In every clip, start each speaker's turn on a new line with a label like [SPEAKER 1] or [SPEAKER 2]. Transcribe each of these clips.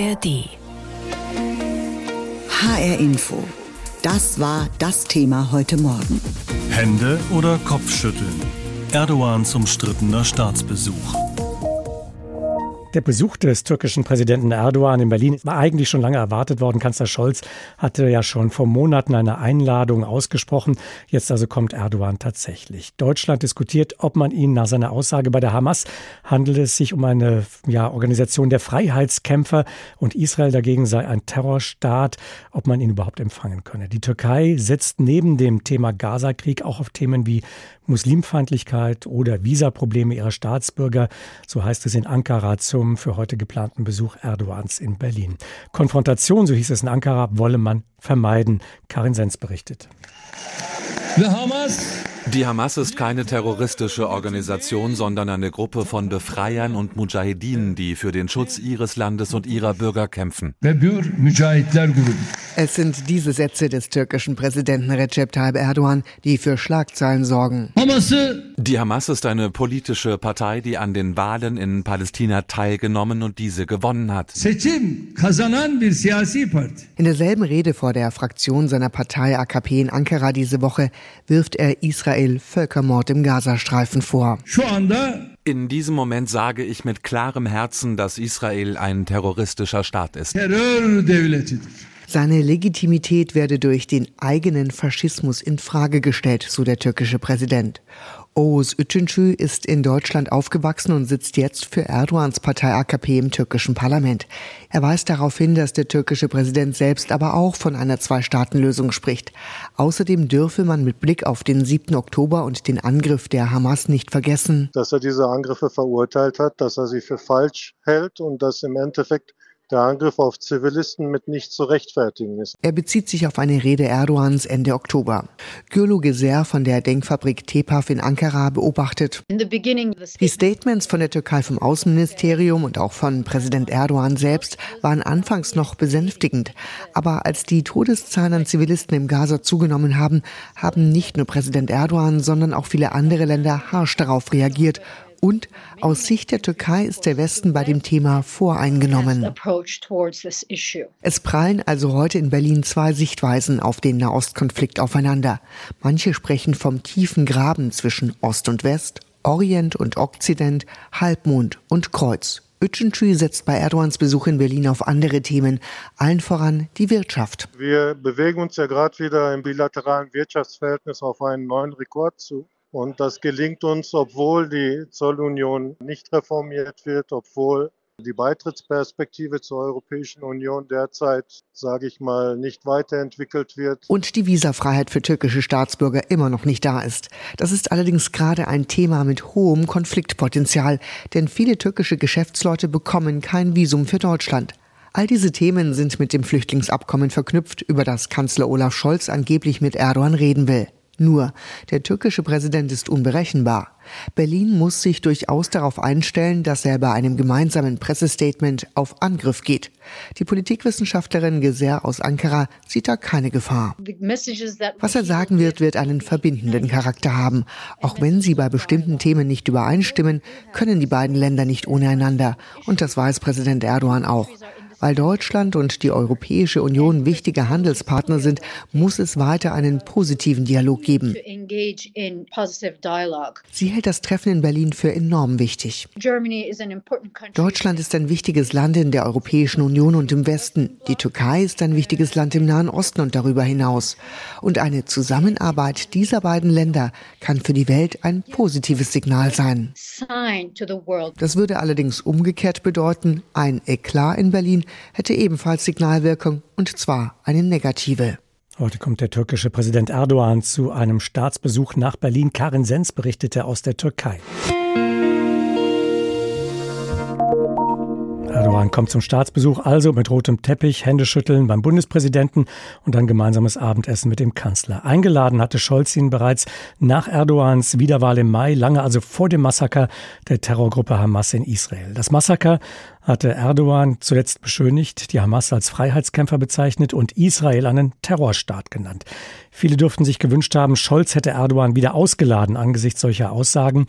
[SPEAKER 1] ARD.
[SPEAKER 2] HR Info. Das war das Thema heute Morgen.
[SPEAKER 3] Hände oder Kopfschütteln? Erdogans umstrittener Staatsbesuch.
[SPEAKER 4] Der Besuch des türkischen Präsidenten Erdogan in Berlin war eigentlich schon lange erwartet worden. Kanzler Scholz hatte ja schon vor Monaten eine Einladung ausgesprochen. Jetzt also kommt Erdogan tatsächlich. Deutschland diskutiert, ob man ihn nach seiner Aussage bei der Hamas handelt es sich um eine ja, Organisation der Freiheitskämpfer und Israel dagegen sei ein Terrorstaat, ob man ihn überhaupt empfangen könne. Die Türkei setzt neben dem Thema Gaza-Krieg auch auf Themen wie Muslimfeindlichkeit oder Visaprobleme ihrer Staatsbürger, so heißt es in Ankara zum für heute geplanten Besuch Erdogans in Berlin. Konfrontation, so hieß es in Ankara, wolle man vermeiden. Karin Sens berichtet.
[SPEAKER 5] The Hamas
[SPEAKER 6] die Hamas ist keine terroristische Organisation, sondern eine Gruppe von Befreiern und Mujahedinen, die für den Schutz ihres Landes und ihrer Bürger kämpfen.
[SPEAKER 2] Es sind diese Sätze des türkischen Präsidenten Recep Tayyip Erdogan, die für Schlagzeilen sorgen.
[SPEAKER 6] Die Hamas ist eine politische Partei, die an den Wahlen in Palästina teilgenommen und diese gewonnen hat.
[SPEAKER 2] In derselben Rede vor der Fraktion seiner Partei AKP in Ankara diese Woche wirft er Israel Israel Völkermord im Gazastreifen vor.
[SPEAKER 6] In diesem Moment sage ich mit klarem Herzen, dass Israel ein terroristischer Staat ist.
[SPEAKER 2] Seine Legitimität werde durch den eigenen Faschismus in Frage gestellt, so der türkische Präsident. Oğuz Üçüncü ist in Deutschland aufgewachsen und sitzt jetzt für Erdogans Partei AKP im türkischen Parlament. Er weist darauf hin, dass der türkische Präsident selbst aber auch von einer Zwei-Staaten-Lösung spricht. Außerdem dürfe man mit Blick auf den 7. Oktober und den Angriff der Hamas nicht vergessen,
[SPEAKER 7] dass er diese Angriffe verurteilt hat, dass er sie für falsch hält und dass im Endeffekt der Angriff auf Zivilisten mit nicht zu rechtfertigen ist.
[SPEAKER 2] Er bezieht sich auf eine Rede Erdogans Ende Oktober. Gürlu Geser von der Denkfabrik TEPAF in Ankara beobachtet. Die Statements von der Türkei vom Außenministerium und auch von Präsident Erdogan selbst waren anfangs noch besänftigend. Aber als die Todeszahlen an Zivilisten im Gaza zugenommen haben, haben nicht nur Präsident Erdogan, sondern auch viele andere Länder harsch darauf reagiert und aus Sicht der Türkei ist der Westen bei dem Thema voreingenommen. Es prallen also heute in Berlin zwei Sichtweisen auf den Nahostkonflikt aufeinander. Manche sprechen vom tiefen Graben zwischen Ost und West, Orient und Okzident, Halbmond und Kreuz. Ötschentü setzt bei Erdogans Besuch in Berlin auf andere Themen, allen voran die Wirtschaft.
[SPEAKER 7] Wir bewegen uns ja gerade wieder im bilateralen Wirtschaftsverhältnis auf einen neuen Rekord zu. Und das gelingt uns, obwohl die Zollunion nicht reformiert wird, obwohl die Beitrittsperspektive zur Europäischen Union derzeit, sage ich mal, nicht weiterentwickelt wird.
[SPEAKER 2] Und die Visafreiheit für türkische Staatsbürger immer noch nicht da ist. Das ist allerdings gerade ein Thema mit hohem Konfliktpotenzial, denn viele türkische Geschäftsleute bekommen kein Visum für Deutschland. All diese Themen sind mit dem Flüchtlingsabkommen verknüpft, über das Kanzler Olaf Scholz angeblich mit Erdogan reden will. Nur, der türkische Präsident ist unberechenbar. Berlin muss sich durchaus darauf einstellen, dass er bei einem gemeinsamen Pressestatement auf Angriff geht. Die Politikwissenschaftlerin Geser aus Ankara sieht da keine Gefahr. Was er sagen wird, wird einen verbindenden Charakter haben. Auch wenn sie bei bestimmten Themen nicht übereinstimmen, können die beiden Länder nicht ohne einander. Und das weiß Präsident Erdogan auch. Weil Deutschland und die Europäische Union wichtige Handelspartner sind, muss es weiter einen positiven Dialog geben. Sie hält das Treffen in Berlin für enorm wichtig. Deutschland ist ein wichtiges Land in der Europäischen Union und im Westen. Die Türkei ist ein wichtiges Land im Nahen Osten und darüber hinaus. Und eine Zusammenarbeit dieser beiden Länder kann für die Welt ein positives Signal sein. Das würde allerdings umgekehrt bedeuten, ein Eklat in Berlin hätte ebenfalls Signalwirkung, und zwar eine negative.
[SPEAKER 4] Heute kommt der türkische Präsident Erdogan zu einem Staatsbesuch nach Berlin. Karin Sens berichtete aus der Türkei. Erdogan kommt zum Staatsbesuch also mit rotem Teppich, Händeschütteln beim Bundespräsidenten und dann gemeinsames Abendessen mit dem Kanzler. Eingeladen hatte Scholz ihn bereits nach Erdogans Wiederwahl im Mai, lange also vor dem Massaker der Terrorgruppe Hamas in Israel. Das Massaker hatte Erdogan zuletzt beschönigt, die Hamas als Freiheitskämpfer bezeichnet und Israel einen Terrorstaat genannt. Viele dürften sich gewünscht haben, Scholz hätte Erdogan wieder ausgeladen angesichts solcher Aussagen.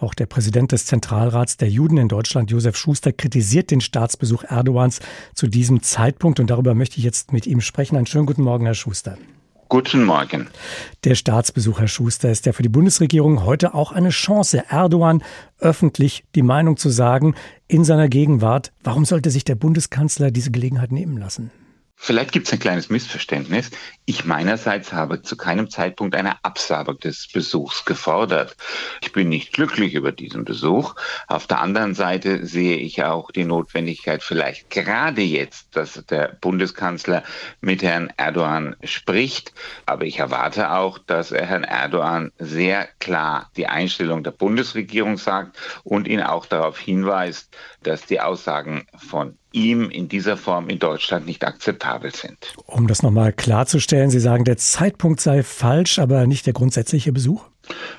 [SPEAKER 4] Auch der Präsident des Zentralrats der Juden in Deutschland, Josef Schuster, kritisiert den Staatsbesuch Erdogans zu diesem Zeitpunkt. Und darüber möchte ich jetzt mit ihm sprechen. Einen schönen guten Morgen, Herr Schuster.
[SPEAKER 1] Guten Morgen.
[SPEAKER 4] Der Staatsbesuch, Herr Schuster, ist ja für die Bundesregierung heute auch eine Chance, Erdogan öffentlich die Meinung zu sagen in seiner Gegenwart. Warum sollte sich der Bundeskanzler diese Gelegenheit nehmen lassen?
[SPEAKER 1] Vielleicht gibt es ein kleines Missverständnis. Ich meinerseits habe zu keinem Zeitpunkt eine Absage des Besuchs gefordert. Ich bin nicht glücklich über diesen Besuch. Auf der anderen Seite sehe ich auch die Notwendigkeit, vielleicht gerade jetzt, dass der Bundeskanzler mit Herrn Erdogan spricht. Aber ich erwarte auch, dass er Herrn Erdogan sehr klar die Einstellung der Bundesregierung sagt und ihn auch darauf hinweist, dass die Aussagen von ihm in dieser Form in Deutschland nicht akzeptabel sind.
[SPEAKER 4] Um das nochmal klarzustellen, Sie sagen, der Zeitpunkt sei falsch, aber nicht der grundsätzliche Besuch?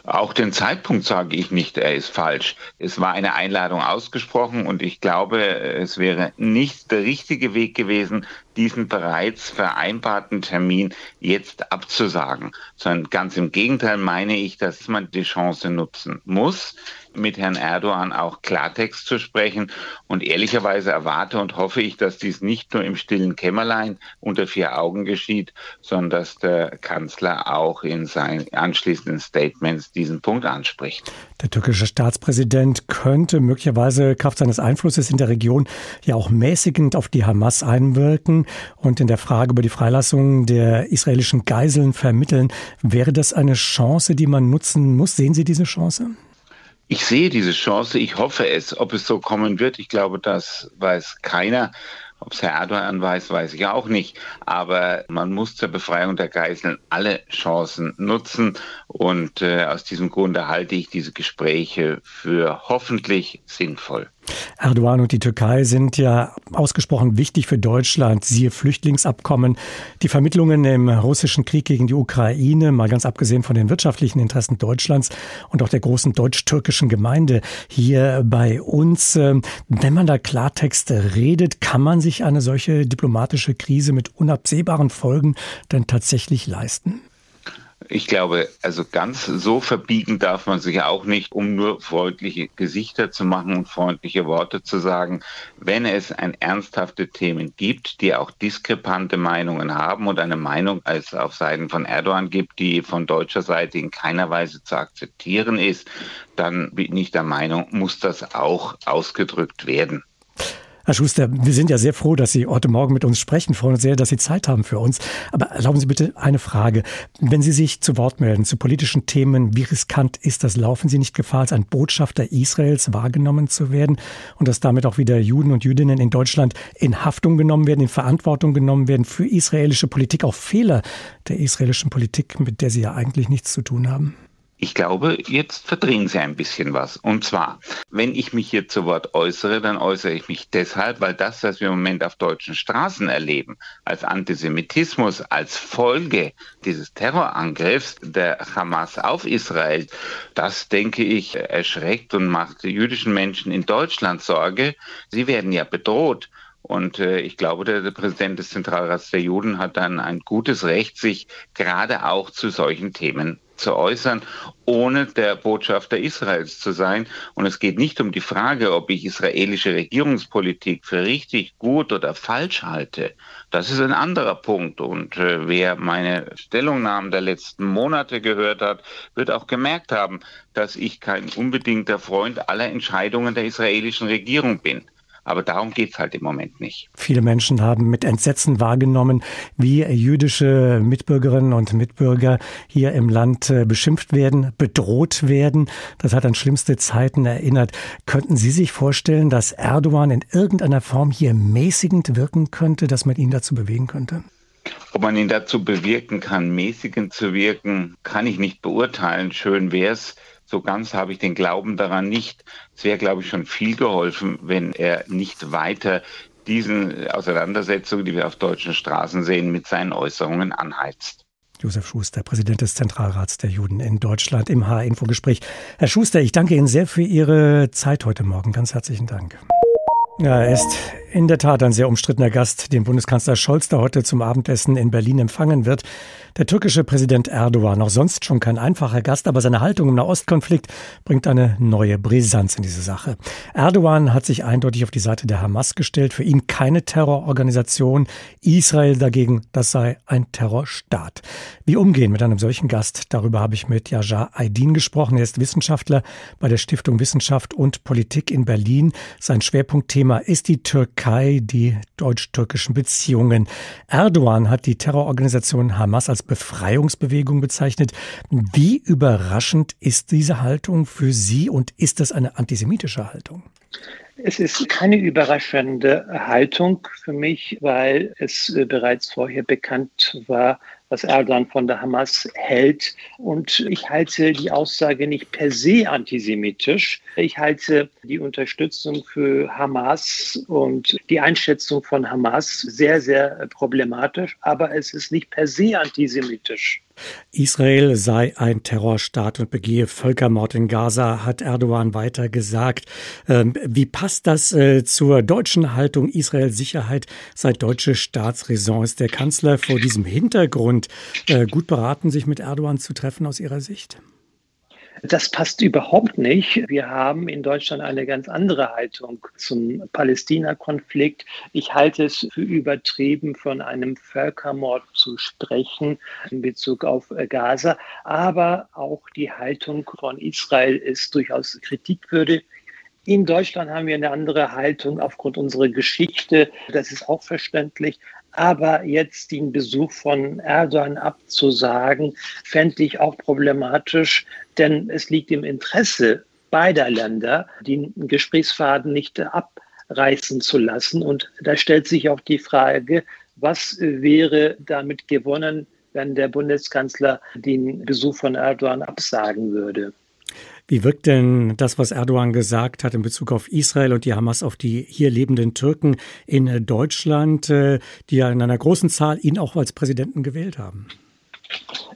[SPEAKER 1] Auch den Zeitpunkt sage ich nicht, er ist falsch. Es war eine Einladung ausgesprochen und ich glaube, es wäre nicht der richtige Weg gewesen, diesen bereits vereinbarten Termin jetzt abzusagen, sondern ganz im Gegenteil meine ich, dass man die Chance nutzen muss, mit Herrn Erdogan auch Klartext zu sprechen. Und ehrlicherweise erwarte und hoffe ich, dass dies nicht nur im stillen Kämmerlein unter vier Augen geschieht, sondern dass der Kanzler auch in seinen anschließenden Statements diesen Punkt anspricht.
[SPEAKER 4] Der türkische Staatspräsident könnte möglicherweise Kraft seines Einflusses in der Region ja auch mäßigend auf die Hamas einwirken und in der Frage über die Freilassung der israelischen Geiseln vermitteln. Wäre das eine Chance, die man nutzen muss? Sehen Sie diese Chance?
[SPEAKER 1] Ich sehe diese Chance. Ich hoffe es. Ob es so kommen wird, ich glaube, das weiß keiner. Ob es Herr Erdogan weiß, weiß ich auch nicht. Aber man muss zur Befreiung der Geiseln alle Chancen nutzen. Und äh, aus diesem Grunde halte ich diese Gespräche für hoffentlich sinnvoll.
[SPEAKER 4] Erdogan und die Türkei sind ja ausgesprochen wichtig für Deutschland. Siehe Flüchtlingsabkommen, die Vermittlungen im russischen Krieg gegen die Ukraine, mal ganz abgesehen von den wirtschaftlichen Interessen Deutschlands und auch der großen deutsch-türkischen Gemeinde hier bei uns. Ähm, wenn man da Klartext redet, kann man sich eine solche diplomatische Krise mit unabsehbaren Folgen denn tatsächlich leisten?
[SPEAKER 1] Ich glaube, also ganz so verbiegen darf man sich auch nicht, um nur freundliche Gesichter zu machen und freundliche Worte zu sagen. Wenn es ein ernsthafte Themen gibt, die auch diskrepante Meinungen haben und eine Meinung als auf Seiten von Erdogan gibt, die von deutscher Seite in keiner Weise zu akzeptieren ist, dann bin ich der Meinung, muss das auch ausgedrückt werden.
[SPEAKER 4] Herr Schuster, wir sind ja sehr froh, dass Sie heute Morgen mit uns sprechen. Freuen uns sehr, dass Sie Zeit haben für uns. Aber erlauben Sie bitte eine Frage. Wenn Sie sich zu Wort melden zu politischen Themen, wie riskant ist das? Laufen Sie nicht Gefahr, als ein Botschafter Israels wahrgenommen zu werden und dass damit auch wieder Juden und Jüdinnen in Deutschland in Haftung genommen werden, in Verantwortung genommen werden für israelische Politik, auch Fehler der israelischen Politik, mit der Sie ja eigentlich nichts zu tun haben?
[SPEAKER 1] Ich glaube, jetzt verdrehen Sie ein bisschen was. Und zwar, wenn ich mich hier zu Wort äußere, dann äußere ich mich deshalb, weil das, was wir im Moment auf deutschen Straßen erleben, als Antisemitismus, als Folge dieses Terrorangriffs der Hamas auf Israel, das, denke ich, erschreckt und macht jüdischen Menschen in Deutschland Sorge. Sie werden ja bedroht. Und äh, ich glaube, der, der, Präsident des Zentralrats der Juden hat dann ein gutes Recht, sich gerade auch zu solchen Themen zu äußern, ohne der Botschafter Israels zu sein. Und es geht nicht um die Frage, ob ich israelische Regierungspolitik für richtig, gut oder falsch halte. Das ist ein anderer Punkt. Und äh, wer meine Stellungnahmen der letzten Monate gehört hat, wird auch gemerkt haben, dass ich kein unbedingter Freund aller Entscheidungen der israelischen Regierung bin. Aber darum geht es halt im Moment nicht.
[SPEAKER 4] Viele Menschen haben mit Entsetzen wahrgenommen, wie jüdische Mitbürgerinnen und Mitbürger hier im Land äh, beschimpft werden, bedroht werden. Das hat an schlimmste Zeiten erinnert. Könnten Sie sich vorstellen, dass Erdogan in irgendeiner Form hier mäßigend wirken könnte, dass man ihn dazu bewegen könnte?
[SPEAKER 1] Ob man ihn dazu bewirken kann, mäßigend zu wirken, kann ich nicht beurteilen. Schön wäre es, so ganz habe ich den Glauben daran nicht. Es wäre, glaube ich, schon viel geholfen, wenn er nicht weiter diesen Auseinandersetzungen, die wir auf deutschen Straßen sehen, mit seinen Äußerungen anheizt.
[SPEAKER 4] Josef Schuster, Präsident des Zentralrats der Juden in Deutschland im H-Info-Gespräch. Herr Schuster, ich danke Ihnen sehr für Ihre Zeit heute Morgen. Ganz herzlichen Dank. Ja, er ist In der Tat ein sehr umstrittener Gast, den Bundeskanzler Scholz da heute zum Abendessen in Berlin empfangen wird. Der türkische Präsident Erdogan, auch sonst schon kein einfacher Gast, aber seine Haltung im Nahostkonflikt bringt eine neue Brisanz in diese Sache. Erdogan hat sich eindeutig auf die Seite der Hamas gestellt. Für ihn keine Terrororganisation. Israel dagegen, das sei ein Terrorstaat. Wie umgehen mit einem solchen Gast? Darüber habe ich mit Yajar Aydin gesprochen. Er ist Wissenschaftler bei der Stiftung Wissenschaft und Politik in Berlin. Sein Schwerpunktthema ist die Türkei, die deutsch-türkischen Beziehungen. Erdogan hat die Terrororganisation Hamas als Befreiungsbewegung bezeichnet. Wie überraschend ist diese Haltung für Sie und ist das eine antisemitische Haltung?
[SPEAKER 8] Es ist keine überraschende Haltung für mich, weil es äh, bereits vorher bekannt war, was Erdogan von der Hamas hält. Und ich halte die Aussage nicht per se antisemitisch. Ich halte die Unterstützung für Hamas und die Einschätzung von Hamas sehr, sehr problematisch. Aber es ist nicht per se antisemitisch.
[SPEAKER 4] Israel sei ein Terrorstaat und begehe Völkermord in Gaza, hat Erdogan weiter gesagt. Ähm, wie passt das äh, zur deutschen Haltung Israels Sicherheit sei deutsche Staatsräson? Ist der Kanzler vor diesem Hintergrund und äh, gut beraten, sich mit Erdogan zu treffen aus Ihrer Sicht?
[SPEAKER 8] Das passt überhaupt nicht. Wir haben in Deutschland eine ganz andere Haltung zum Palästina-Konflikt. Ich halte es für übertrieben, von einem Völkermord zu sprechen in Bezug auf Gaza. Aber auch die Haltung von Israel ist durchaus kritikwürdig. In Deutschland haben wir eine andere Haltung aufgrund unserer Geschichte. Das ist auch verständlich. Aber jetzt den Besuch von Erdogan abzusagen, fände ich auch problematisch, denn es liegt im Interesse beider Länder, den Gesprächsfaden nicht abreißen zu lassen. Und da stellt sich auch die Frage, was wäre damit gewonnen, wenn der Bundeskanzler den Besuch von Erdogan absagen würde?
[SPEAKER 4] Wie wirkt denn das, was Erdogan gesagt hat in Bezug auf Israel und die Hamas auf die hier lebenden Türken in Deutschland, äh, die ja in einer großen Zahl ihn auch als Präsidenten gewählt haben?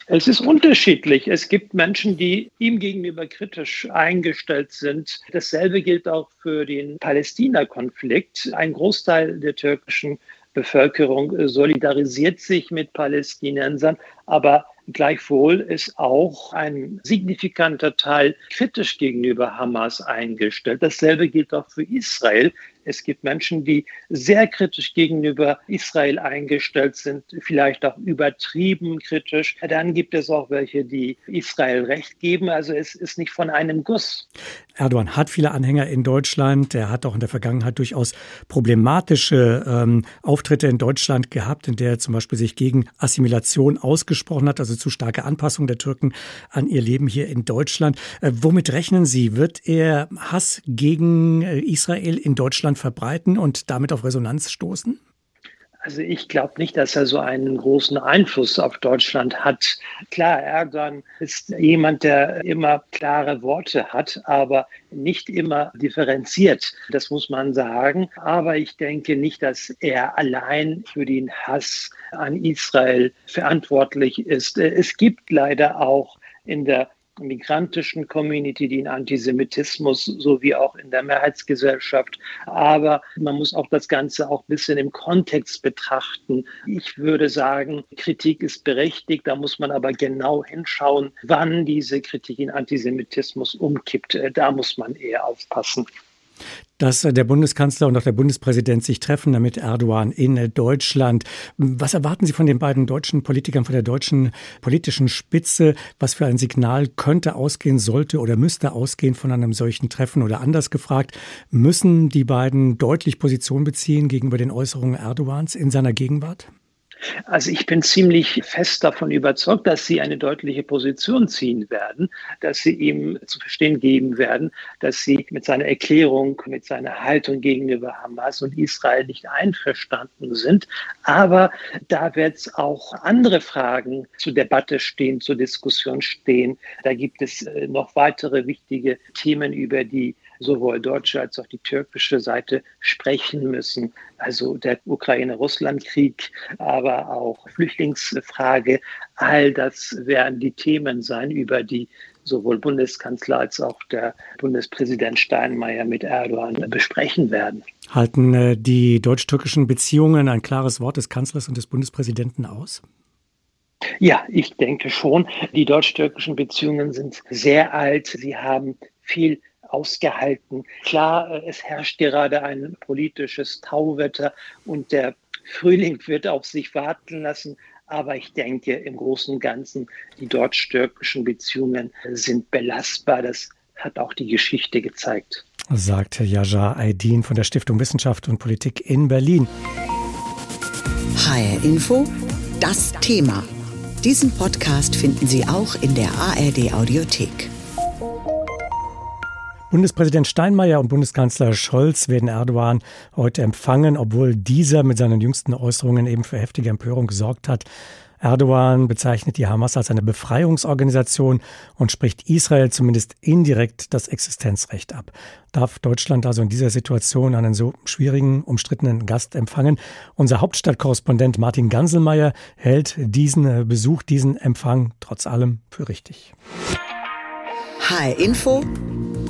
[SPEAKER 8] Es ist unterschiedlich. Es gibt Menschen, die ihm gegenüber kritisch eingestellt sind. Dasselbe gilt auch für den Palästina-Konflikt. Ein Großteil der türkischen Bevölkerung solidarisiert sich mit Palästinensern, aber Gleichwohl ist auch ein signifikanter Teil kritisch gegenüber Hamas eingestellt. Dasselbe gilt auch für Israel. Es gibt Menschen, die sehr kritisch gegenüber Israel eingestellt sind, vielleicht auch übertrieben kritisch. Dann gibt es auch welche, die Israel Recht geben. Also es ist nicht von einem Guss.
[SPEAKER 4] Erdogan hat viele Anhänger in Deutschland. Er hat auch in der Vergangenheit durchaus problematische ähm, Auftritte in Deutschland gehabt, in der er zum Beispiel sich gegen Assimilation ausgesprochen hat, also zu starke Anpassung der Türken an ihr Leben hier in Deutschland. Äh, womit rechnen Sie? Wird er Hass gegen äh, Israel in Deutschland Deutschland verbreiten und damit auf Resonanz stoßen?
[SPEAKER 8] Also ich glaube nicht, dass er so einen großen Einfluss auf Deutschland hat. Klar, Erdogan ist jemand, der immer klare Worte hat, aber nicht immer differenziert. Das muss man sagen. Aber ich denke nicht, dass er allein für den Hass an Israel verantwortlich ist. Es gibt leider auch in der migrantischen Community, den Antisemitismus sowie auch in der Mehrheitsgesellschaft. Aber man muss auch das Ganze auch ein bisschen im Kontext betrachten. Ich würde sagen, Kritik ist berechtigt, da muss man aber genau hinschauen, wann diese Kritik in Antisemitismus umkippt. Da muss man eher aufpassen
[SPEAKER 4] dass der Bundeskanzler und auch der Bundespräsident sich treffen, damit Erdogan in Deutschland. Was erwarten Sie von den beiden deutschen Politikern, von der deutschen politischen Spitze? Was für ein Signal könnte ausgehen, sollte oder müsste ausgehen von einem solchen Treffen? Oder anders gefragt, müssen die beiden deutlich Position beziehen gegenüber den Äußerungen Erdogans in seiner Gegenwart?
[SPEAKER 8] Also ich bin ziemlich fest davon überzeugt, dass sie eine deutliche Position ziehen werden, dass sie ihm zu verstehen geben werden, dass sie mit seiner Erklärung, mit seiner Haltung gegenüber Hamas und Israel nicht einverstanden sind. Aber da wird es auch andere Fragen zur Debatte stehen, zur Diskussion stehen. Da gibt es äh, noch weitere wichtige Themen, über die sowohl deutsche als auch die türkische Seite sprechen müssen. Also der Ukraine-Russland-Krieg, aber auch Flüchtlingsfrage. All das werden die Themen sein, über die sowohl Bundeskanzler als auch der Bundespräsident Steinmeier mit Erdogan besprechen werden.
[SPEAKER 4] Halten äh, die deutsch-türkischen Beziehungen ein klares Wort des Kanzlers und des Bundespräsidenten aus?
[SPEAKER 8] Ja, ich denke schon. Die deutsch-türkischen Beziehungen sind sehr alt. Sie haben viel ausgehalten. Klar, äh, es herrscht gerade ein politisches Tauwetter und der Frühling wird auf sich warten lassen. Aber ich denke, im Großen und Ganzen, die deutsch-türkischen Beziehungen sind belastbar. Das hat auch die Geschichte gezeigt.
[SPEAKER 4] Sagte Jaja Aydin von der Stiftung Wissenschaft und Politik in Berlin.
[SPEAKER 9] HR Info, das Thema. Diesen Podcast finden Sie auch in der ARD Audiothek.
[SPEAKER 4] Bundespräsident Steinmeier und Bundeskanzler Scholz werden Erdogan heute empfangen, obwohl dieser mit seinen jüngsten Äußerungen eben für heftige Empörung gesorgt hat. Erdogan bezeichnet die Hamas als eine Befreiungsorganisation und spricht Israel zumindest indirekt das Existenzrecht ab. Darf Deutschland also in dieser Situation einen so schwierigen, umstrittenen Gast empfangen? Unser Hauptstadtkorrespondent Martin Ganselmeier hält diesen Besuch, diesen Empfang trotz allem für richtig.
[SPEAKER 9] HR Info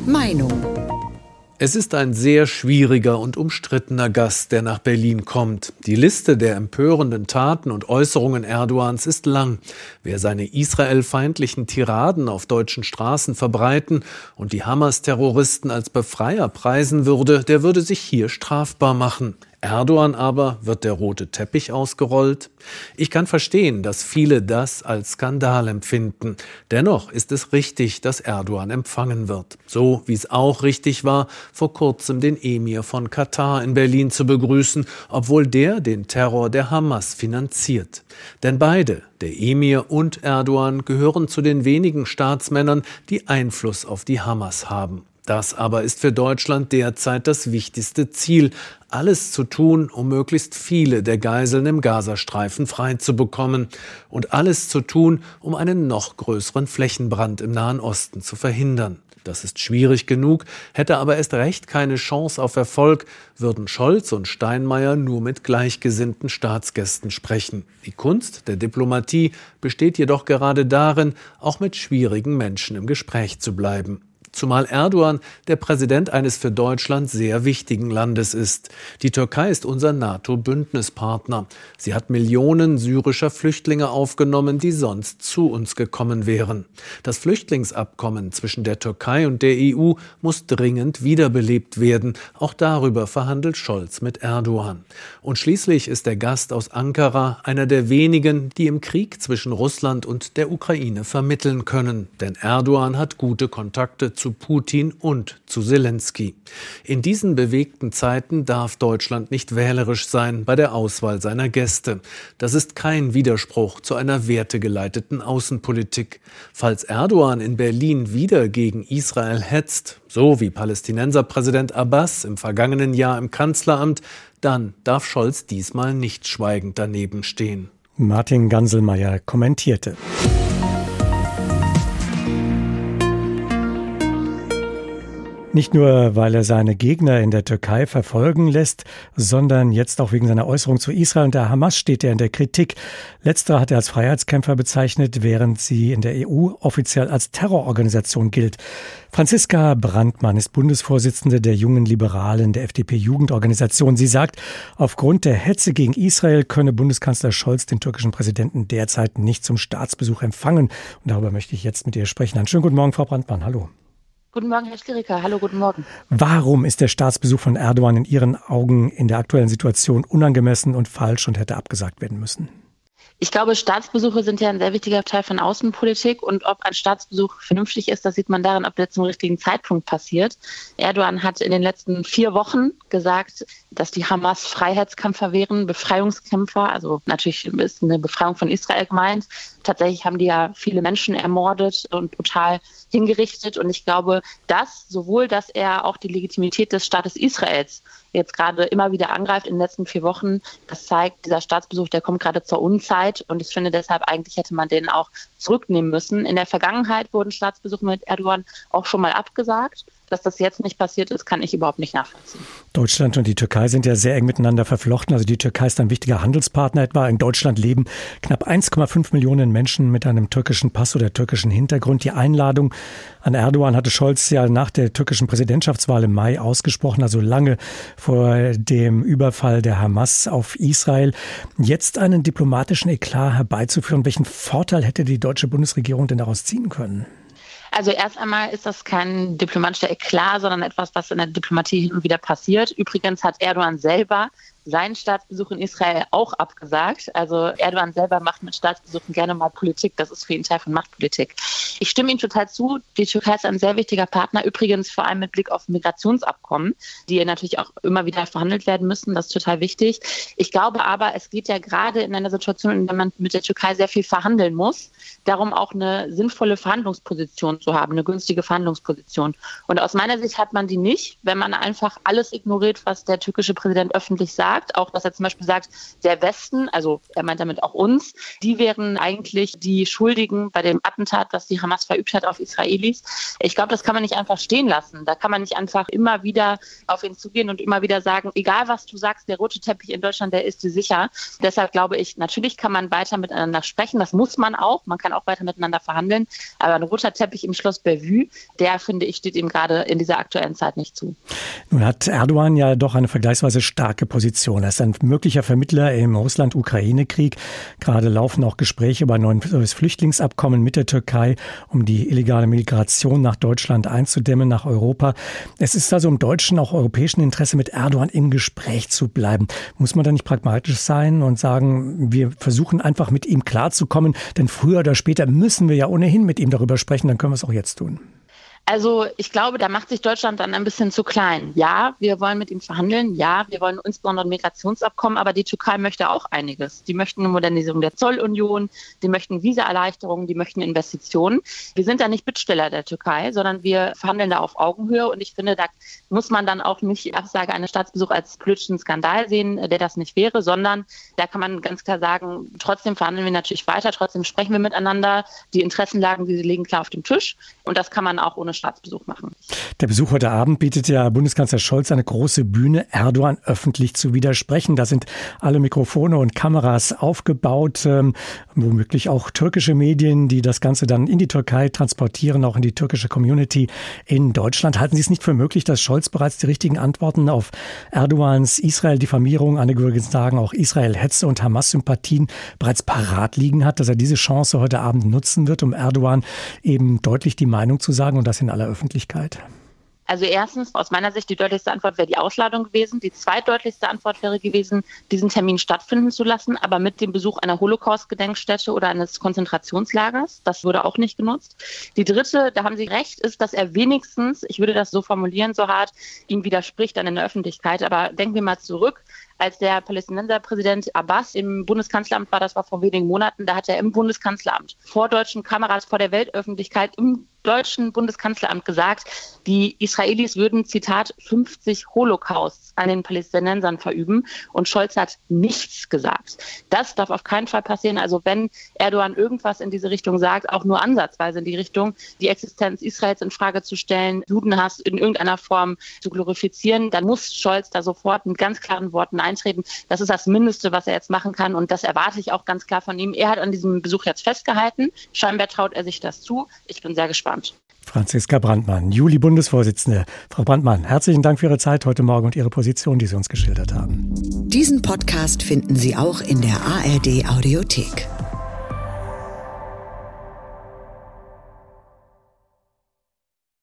[SPEAKER 9] Meinung.
[SPEAKER 10] Es ist ein sehr schwieriger und umstrittener Gast, der nach Berlin kommt. Die Liste der empörenden Taten und Äußerungen Erdogans ist lang. Wer seine israelfeindlichen Tiraden auf deutschen Straßen verbreiten und die Hamas-Terroristen als Befreier preisen würde, der würde sich hier strafbar machen. Erdogan aber wird der rote Teppich ausgerollt. Ich kann verstehen, dass viele das als Skandal empfinden. Dennoch ist es richtig, dass Erdogan empfangen wird. So wie es auch richtig war, vor kurzem den Emir von Katar in Berlin zu begrüßen, obwohl der den Terror der Hamas finanziert. Denn beide, der Emir und Erdogan, gehören zu den wenigen Staatsmännern, die Einfluss auf die Hamas haben. Das aber ist für Deutschland derzeit das wichtigste Ziel, alles zu tun, um möglichst viele der Geiseln im Gazastreifen freizubekommen und alles zu tun, um einen noch größeren Flächenbrand im Nahen Osten zu verhindern. Das ist schwierig genug, hätte aber erst recht keine Chance auf Erfolg, würden Scholz und Steinmeier nur mit gleichgesinnten Staatsgästen sprechen. Die Kunst der Diplomatie besteht jedoch gerade darin, auch mit schwierigen Menschen im Gespräch zu bleiben zumal Erdogan der Präsident eines für Deutschland sehr wichtigen Landes ist. Die Türkei ist unser NATO-Bündnispartner. Sie hat Millionen syrischer Flüchtlinge aufgenommen, die sonst zu uns gekommen wären. Das Flüchtlingsabkommen zwischen der Türkei und der EU muss dringend wiederbelebt werden. Auch darüber verhandelt Scholz mit Erdogan. Und schließlich ist der Gast aus Ankara einer der wenigen, die im Krieg zwischen Russland und der Ukraine vermitteln können. Denn Erdogan hat gute Kontakte zu Putin und zu Zelensky. In diesen bewegten Zeiten darf Deutschland nicht wählerisch sein bei der Auswahl seiner Gäste. Das ist kein Widerspruch zu einer wertegeleiteten Außenpolitik. Falls Erdogan in Berlin wieder gegen Israel hetzt, so wie Palästinenserpräsident Abbas im vergangenen Jahr im Kanzleramt, dann darf Scholz diesmal nicht schweigend daneben stehen.
[SPEAKER 4] Martin Ganselmeier kommentierte. Nicht nur, weil er seine Gegner in der Türkei verfolgen lässt, sondern jetzt auch wegen seiner Äußerung zu Israel und der Hamas steht er in der Kritik. Letzterer hat er als Freiheitskämpfer bezeichnet, während sie in der EU offiziell als Terrororganisation gilt. Franziska Brandmann ist Bundesvorsitzende der jungen Liberalen der FDP-Jugendorganisation. Sie sagt, aufgrund der Hetze gegen Israel könne Bundeskanzler Scholz den türkischen Präsidenten derzeit nicht zum Staatsbesuch empfangen. Und darüber möchte ich jetzt mit ihr sprechen. Einen schönen guten Morgen, Frau Brandmann. Hallo.
[SPEAKER 11] Guten Morgen, Herr Stiriker. Hallo, guten Morgen.
[SPEAKER 4] Warum ist der Staatsbesuch von Erdogan in Ihren Augen in der aktuellen Situation unangemessen und falsch und hätte abgesagt werden müssen?
[SPEAKER 11] Ich glaube, Staatsbesuche sind ja ein sehr wichtiger Teil von Außenpolitik und ob ein Staatsbesuch vernünftig ist, das sieht man daran, ob der zum richtigen Zeitpunkt passiert. Erdogan hat in den letzten vier Wochen gesagt, dass die Hamas Freiheitskämpfer wären, Befreiungskämpfer. Also natürlich ist eine Befreiung von Israel gemeint. Tatsächlich haben die ja viele Menschen ermordet und brutal hingerichtet. Und ich glaube, dass sowohl, dass er auch die Legitimität des Staates Israels jetzt gerade immer wieder angreift in den letzten vier Wochen. Das zeigt, dieser Staatsbesuch, der kommt gerade zur Unzeit. Und ich finde deshalb, eigentlich hätte man den auch zurücknehmen müssen. In der Vergangenheit wurden Staatsbesuche mit Erdogan auch schon mal abgesagt. Dass das jetzt nicht passiert ist, kann ich überhaupt nicht nachvollziehen.
[SPEAKER 4] Deutschland und die Türkei sind ja sehr eng miteinander verflochten. Also die Türkei ist ein wichtiger Handelspartner etwa. In Deutschland leben knapp 1,5 Millionen Menschen mit einem türkischen Pass oder türkischen Hintergrund. Die Einladung an Erdogan hatte Scholz ja nach der türkischen Präsidentschaftswahl im Mai ausgesprochen, also lange vor dem Überfall der Hamas auf Israel. Jetzt einen diplomatischen Eklat herbeizuführen, welchen Vorteil hätte die deutsche Bundesregierung denn daraus ziehen können?
[SPEAKER 11] Also erst einmal ist das kein diplomatischer Eklat, sondern etwas, was in der Diplomatie hin und wieder passiert. Übrigens hat Erdogan selber seinen Staatsbesuch in Israel auch abgesagt. Also Erdogan selber macht mit Staatsbesuchen gerne mal Politik. Das ist für ihn Teil von Machtpolitik. Ich stimme ihm total zu. Die Türkei ist ein sehr wichtiger Partner, übrigens vor allem mit Blick auf Migrationsabkommen, die natürlich auch immer wieder verhandelt werden müssen. Das ist total wichtig. Ich glaube aber, es geht ja gerade in einer Situation, in der man mit der Türkei sehr viel verhandeln muss, darum auch eine sinnvolle Verhandlungsposition zu haben, eine günstige Verhandlungsposition. Und aus meiner Sicht hat man die nicht, wenn man einfach alles ignoriert, was der türkische Präsident öffentlich sagt sagt, auch dass er zum Beispiel sagt, der Westen, also er meint damit auch uns, die wären eigentlich die Schuldigen bei dem Attentat, was die Hamas verübt hat auf Israelis. Ich glaube, das kann man nicht einfach stehen lassen. Da kann man nicht einfach immer wieder auf ihn zugehen und immer wieder sagen, egal was du sagst, der rote Teppich in Deutschland, der ist dir sicher. Deshalb glaube ich, natürlich kann man weiter miteinander sprechen. Das muss man auch. Man kann auch weiter miteinander verhandeln. Aber ein roter Teppich im Schloss Bellevue, der finde ich, steht ihm gerade in dieser aktuellen Zeit nicht zu.
[SPEAKER 4] Nun hat Erdogan ja doch eine vergleichsweise starke Position Position. Er ist ein möglicher Vermittler im Russland-Ukraine-Krieg. Gerade laufen auch Gespräche über ein neues Flüchtlingsabkommen mit der Türkei, um die illegale Migration nach Deutschland einzudämmen, nach Europa. Es ist also im deutschen, auch europäischen Interesse, mit Erdogan im Gespräch zu bleiben. Muss man da nicht pragmatisch sein und sagen, wir versuchen einfach mit ihm klarzukommen, denn früher oder später müssen wir ja ohnehin mit ihm darüber sprechen, dann können wir es auch jetzt tun.
[SPEAKER 11] Also ich glaube, da macht sich Deutschland dann ein bisschen zu klein. Ja, wir wollen mit ihm verhandeln. Ja, wir wollen insbesondere ein Migrationsabkommen, aber die Türkei möchte auch einiges. Die möchten eine Modernisierung der Zollunion, die möchten Visaerleichterungen, die möchten Investitionen. Wir sind da nicht Bittsteller der Türkei, sondern wir verhandeln da auf Augenhöhe und ich finde, da muss man dann auch nicht die Absage eines Staatsbesuchs als politischen Skandal sehen, der das nicht wäre, sondern da kann man ganz klar sagen, trotzdem verhandeln wir natürlich weiter, trotzdem sprechen wir miteinander. Die Interessenlagen, die liegen klar auf dem Tisch und das kann man auch ohne Staatsbesuch machen.
[SPEAKER 4] Der Besuch heute Abend bietet ja Bundeskanzler Scholz eine große Bühne, Erdogan öffentlich zu widersprechen. Da sind alle Mikrofone und Kameras aufgebaut, ähm, womöglich auch türkische Medien, die das Ganze dann in die Türkei transportieren, auch in die türkische Community in Deutschland. Halten Sie es nicht für möglich, dass Scholz bereits die richtigen Antworten auf Erdogans Israel-Diffamierung, einige würden sagen auch Israel-Hetze und Hamas-Sympathien bereits parat liegen hat, dass er diese Chance heute Abend nutzen wird, um Erdogan eben deutlich die Meinung zu sagen und das in aller Öffentlichkeit?
[SPEAKER 11] Also erstens, aus meiner Sicht, die deutlichste Antwort wäre die Ausladung gewesen. Die zweitdeutlichste Antwort wäre gewesen, diesen Termin stattfinden zu lassen, aber mit dem Besuch einer Holocaust-Gedenkstätte oder eines Konzentrationslagers. Das wurde auch nicht genutzt. Die dritte, da haben Sie recht, ist, dass er wenigstens, ich würde das so formulieren, so hart, ihm widerspricht dann in der Öffentlichkeit. Aber denken wir mal zurück als der Palästinenserpräsident Abbas im Bundeskanzleramt war, das war vor wenigen Monaten, da hat er im Bundeskanzleramt vor deutschen Kameras, vor der Weltöffentlichkeit im deutschen Bundeskanzleramt gesagt, die Israelis würden, Zitat, 50 Holocausts an den Palästinensern verüben. Und Scholz hat nichts gesagt. Das darf auf keinen Fall passieren. Also wenn Erdogan irgendwas in diese Richtung sagt, auch nur ansatzweise in die Richtung, die Existenz Israels in Frage zu stellen, Judenhass in irgendeiner Form zu glorifizieren, dann muss Scholz da sofort mit ganz klaren Worten eintreten. Das ist das Mindeste, was er jetzt machen kann. Und das erwarte ich auch ganz klar von ihm. Er hat an diesem Besuch jetzt festgehalten. Scheinbar traut er sich das zu. Ich bin sehr gespannt gespannt.
[SPEAKER 4] Franziska Brandmann, Juli-Bundesvorsitzende. Frau Brandmann, herzlichen Dank für Ihre Zeit heute Morgen und Ihre Position, die Sie uns geschildert haben.
[SPEAKER 9] Diesen Podcast finden Sie auch in der ARD Audiothek.